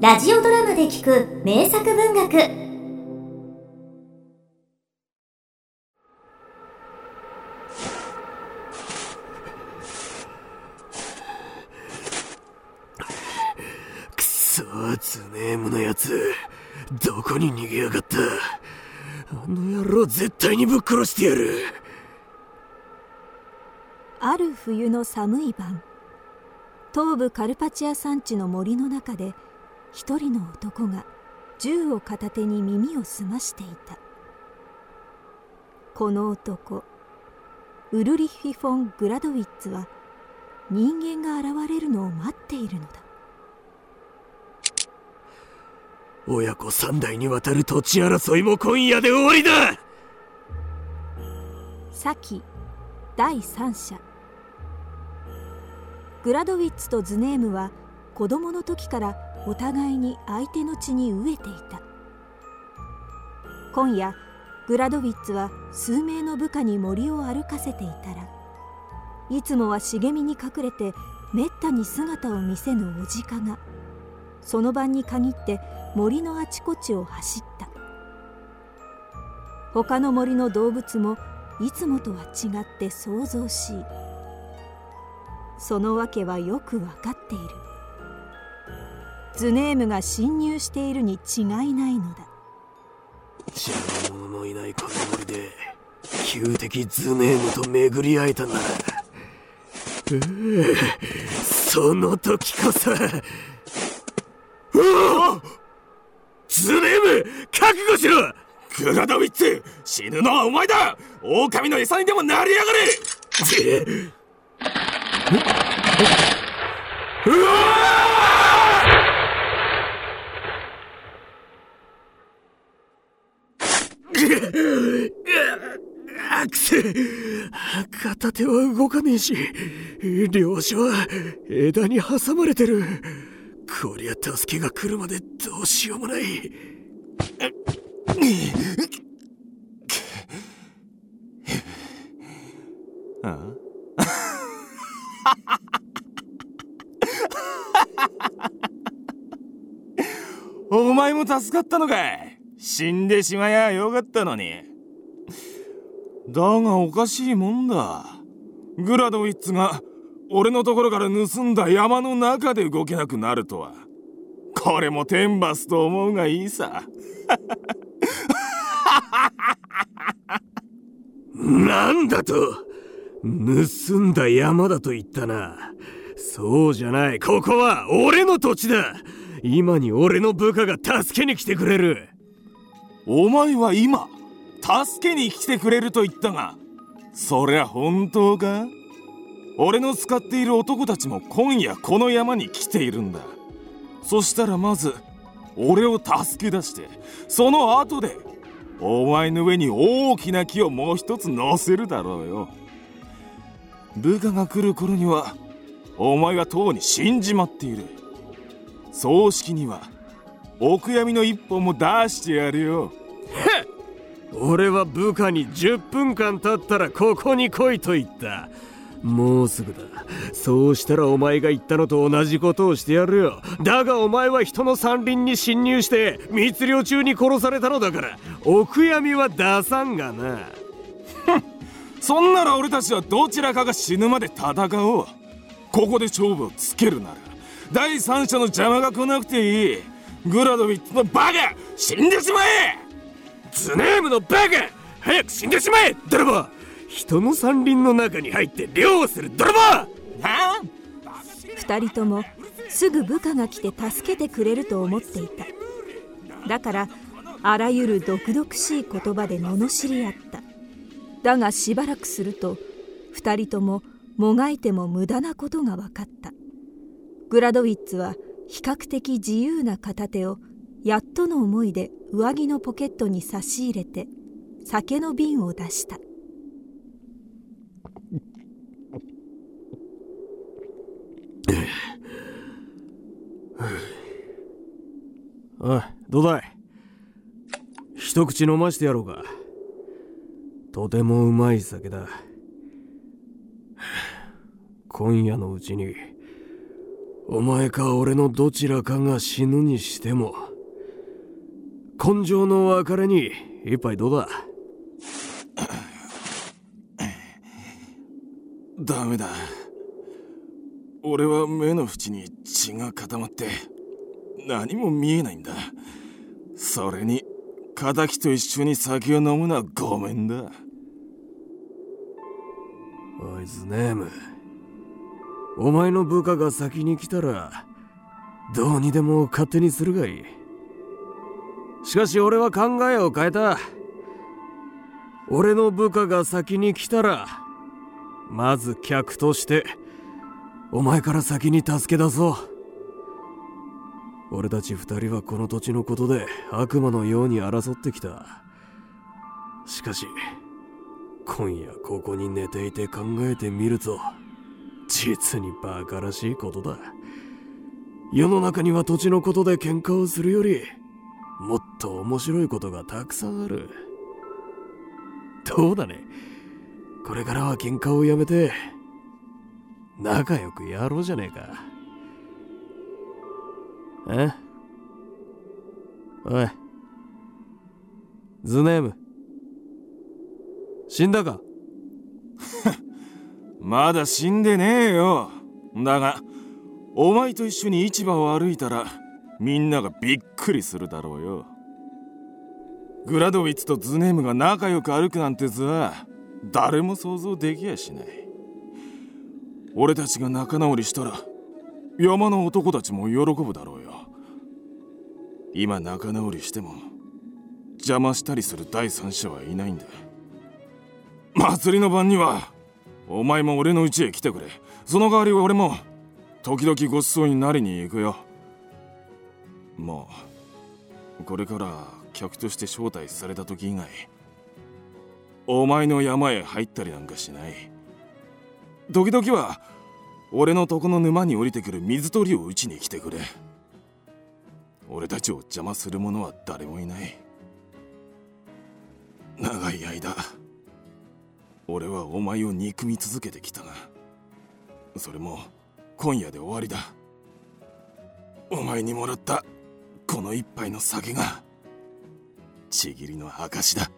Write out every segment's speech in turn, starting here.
ラジオドラマで聞く名作文学。くそズネームのやつ。どこに逃げやがった。あの野郎絶対にぶっ殺してやる。ある冬の寒い晩東部カルパチア山地の森の中で一人の男が銃を片手に耳を澄ましていた。この男ウルリッヒ・フォン・グラドウィッツは人間が現れるのを待っているのだ。親子三代にわたる土地争いも今夜で終わりだ。先第三者。グラドウィッツとズネームは子供の時からお互いに相手の血に飢えていた。今夜グラドウィッツは数名の部下に森を歩かせていたらいつもは茂みに隠れてめったに姿を見せぬおじかがその晩に限って森のあちこちを走った。他の森の動物もいつもとは違って騒々しいその訳はよく分かっている。ズネームが侵入しているに違いないのだ。邪魔者のいないこの森で旧敵ズネームと巡り会えたならその時こそ。ズネーム覚悟しろ。グラドウィッツ死ぬのはお前だ。狼の餌にでもなりやがれ。うわあくせ片手は動かねえし両手は枝に挟まれてる。こりゃ助けが来るまでどうしようもない。お前も助かったのかい。死んでしまやよかったのに。だがおかしいもんだ。グラドウィッツが俺のところから盗んだ山の中で動けなくなるとは。これも天罰と思うがいいさ。なんだと。盗んだ山だと言ったな。そうじゃない。ここは俺の土地だ。今に俺の部下が助けに来てくれる。お前は今助けに来てくれると言ったがそりゃ本当か？俺の使っている男たちも今夜この山に来ているんだ。そしたらまず俺を助け出してその後でお前の上に大きな木をもう一つ乗せるだろうよ。部下が来る頃にはお前はとうに死んじまっている。葬式にはお悔やみの一本も出してやるよ。俺は部下に10分間経ったらここに来いと言った。もうすぐだ。そうしたらお前が言ったのと同じことをしてやるよ。だがお前は人の山林に侵入して密漁中に殺されたのだから。お悔やみは出さんがな。そんなら俺たちはどちらかが死ぬまで戦おう。ここで勝負をつけるなら。第三者の邪魔が来なくていい。グラドウィッツのバカ死んでしまえズネームのバカ早く死んでしまえ泥棒。人の山林の中に入って漁をする泥棒。は二人ともすぐ部下が来て助けてくれると思っていた。だからあらゆる毒々しい言葉で罵り合った。だがしばらくすると二人とももがいても無駄なことが分かった。グラドウィッツは比較的自由な片手をやっとの思いで上着のポケットに差し入れて酒の瓶を出した。おいどうだい？一口飲ましてやろうか。とてもうまい酒だ。今夜のうちにお前か俺のどちらかが死ぬにしても根性の別れに一杯どうだ？ダメだ。俺は目の縁に血が固まって何も見えないんだ。それに敵と一緒に酒を飲むのはごめんだ。おいズネーム。お前の部下が先に来たらどうにでも勝手にするがいいしかし俺は考えを変えた。俺の部下が先に来たらまず客としてお前から先に助け出そう。俺たち二人はこの土地のことで悪魔のように争ってきた。しかし今夜ここに寝ていて考えてみると実にバカらしいことだ。世の中には土地のことで喧嘩をするよりもっと面白いことがたくさんある。どうだね。これからは喧嘩をやめて仲良くやろうじゃねえか。え？おい。ズネーム。死んだか？まだ死んでねえよ。だがお前と一緒に市場を歩いたらみんながびっくりするだろうよ。グラドウィッツとズネームが仲良く歩くなんて図は誰も想像できやしない。俺たちが仲直りしたら山の男たちも喜ぶだろうよ。今仲直りしても邪魔したりする第三者はいないんだ。祭りの晩にはお前も俺の家へ来てくれ。その代わり俺も時々ごちそうになりに行くよ。もうこれから客として招待された時以外お前の山へ入ったりなんかしない。時々は俺のとこの沼に降りてくる水鳥を打ちに来てくれ。俺たちを邪魔する者は誰もいない。長い間俺はお前を憎み続けてきたがそれも今夜で終わりだ。お前にもらった。この一杯の酒がちぎりの証だ。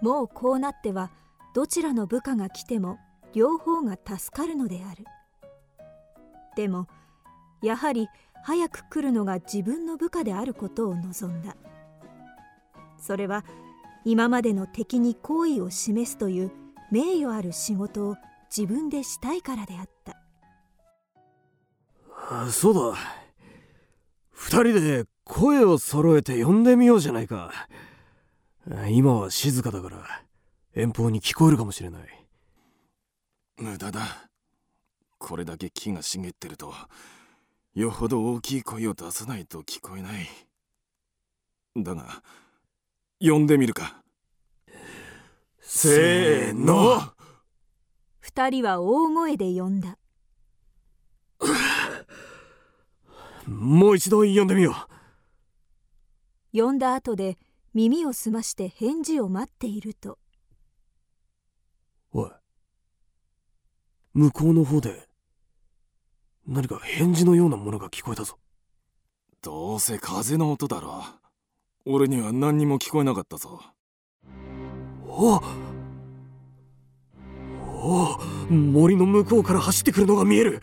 もうこうなってはどちらの部下が来ても両方が助かるのである。でもやはり早く来るのが自分の部下であることを望んだ。それは今までの敵に好意を示すという名誉ある仕事を自分でしたいからであった。そうだ。二人で声を揃えて呼んでみようじゃないか。今は静かだから遠方に聞こえるかもしれない。無駄だ。これだけ木が茂ってるとよほど大きい声を出さないと聞こえない。だが呼んでみるか。せーの。二人は大声で呼んだもう一度呼んでみよう。呼んだ後で耳を澄まして返事を待っていると。おい。向こうの方で何か返事のようなものが聞こえたぞ。どうせ風の音だろ。俺には何にも聞こえなかったぞ。おお森の向こうから走ってくるのが見える。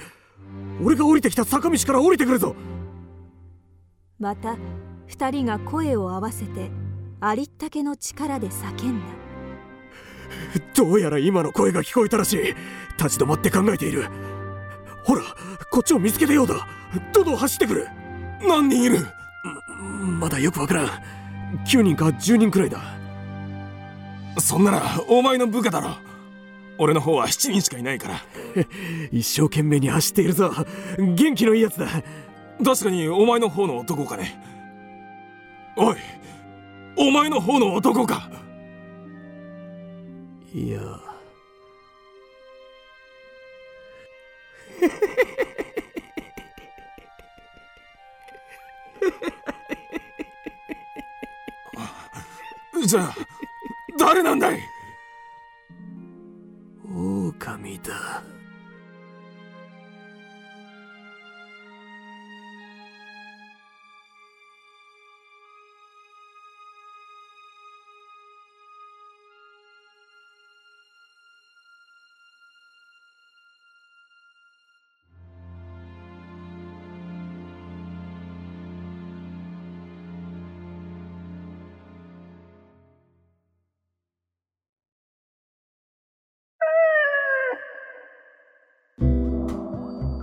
俺が降りてきた坂道から降りてくるぞまた二人が声を合わせてありったけの力で叫んだ。どうやら今の声が聞こえたらしい。立ち止まって考えている。ほらこっちを見つけたようだ。どんどん走ってくる。何人いる。まだよくわからん。9人か10人くらいだ。そんならお前の部下だろ。俺の方は7人しかいないから。一生懸命に走っているぞ。元気のいいやつだ確かにお前の方の男かね？おいお前の方の男か？いや。じゃあ誰なんだい？狼だ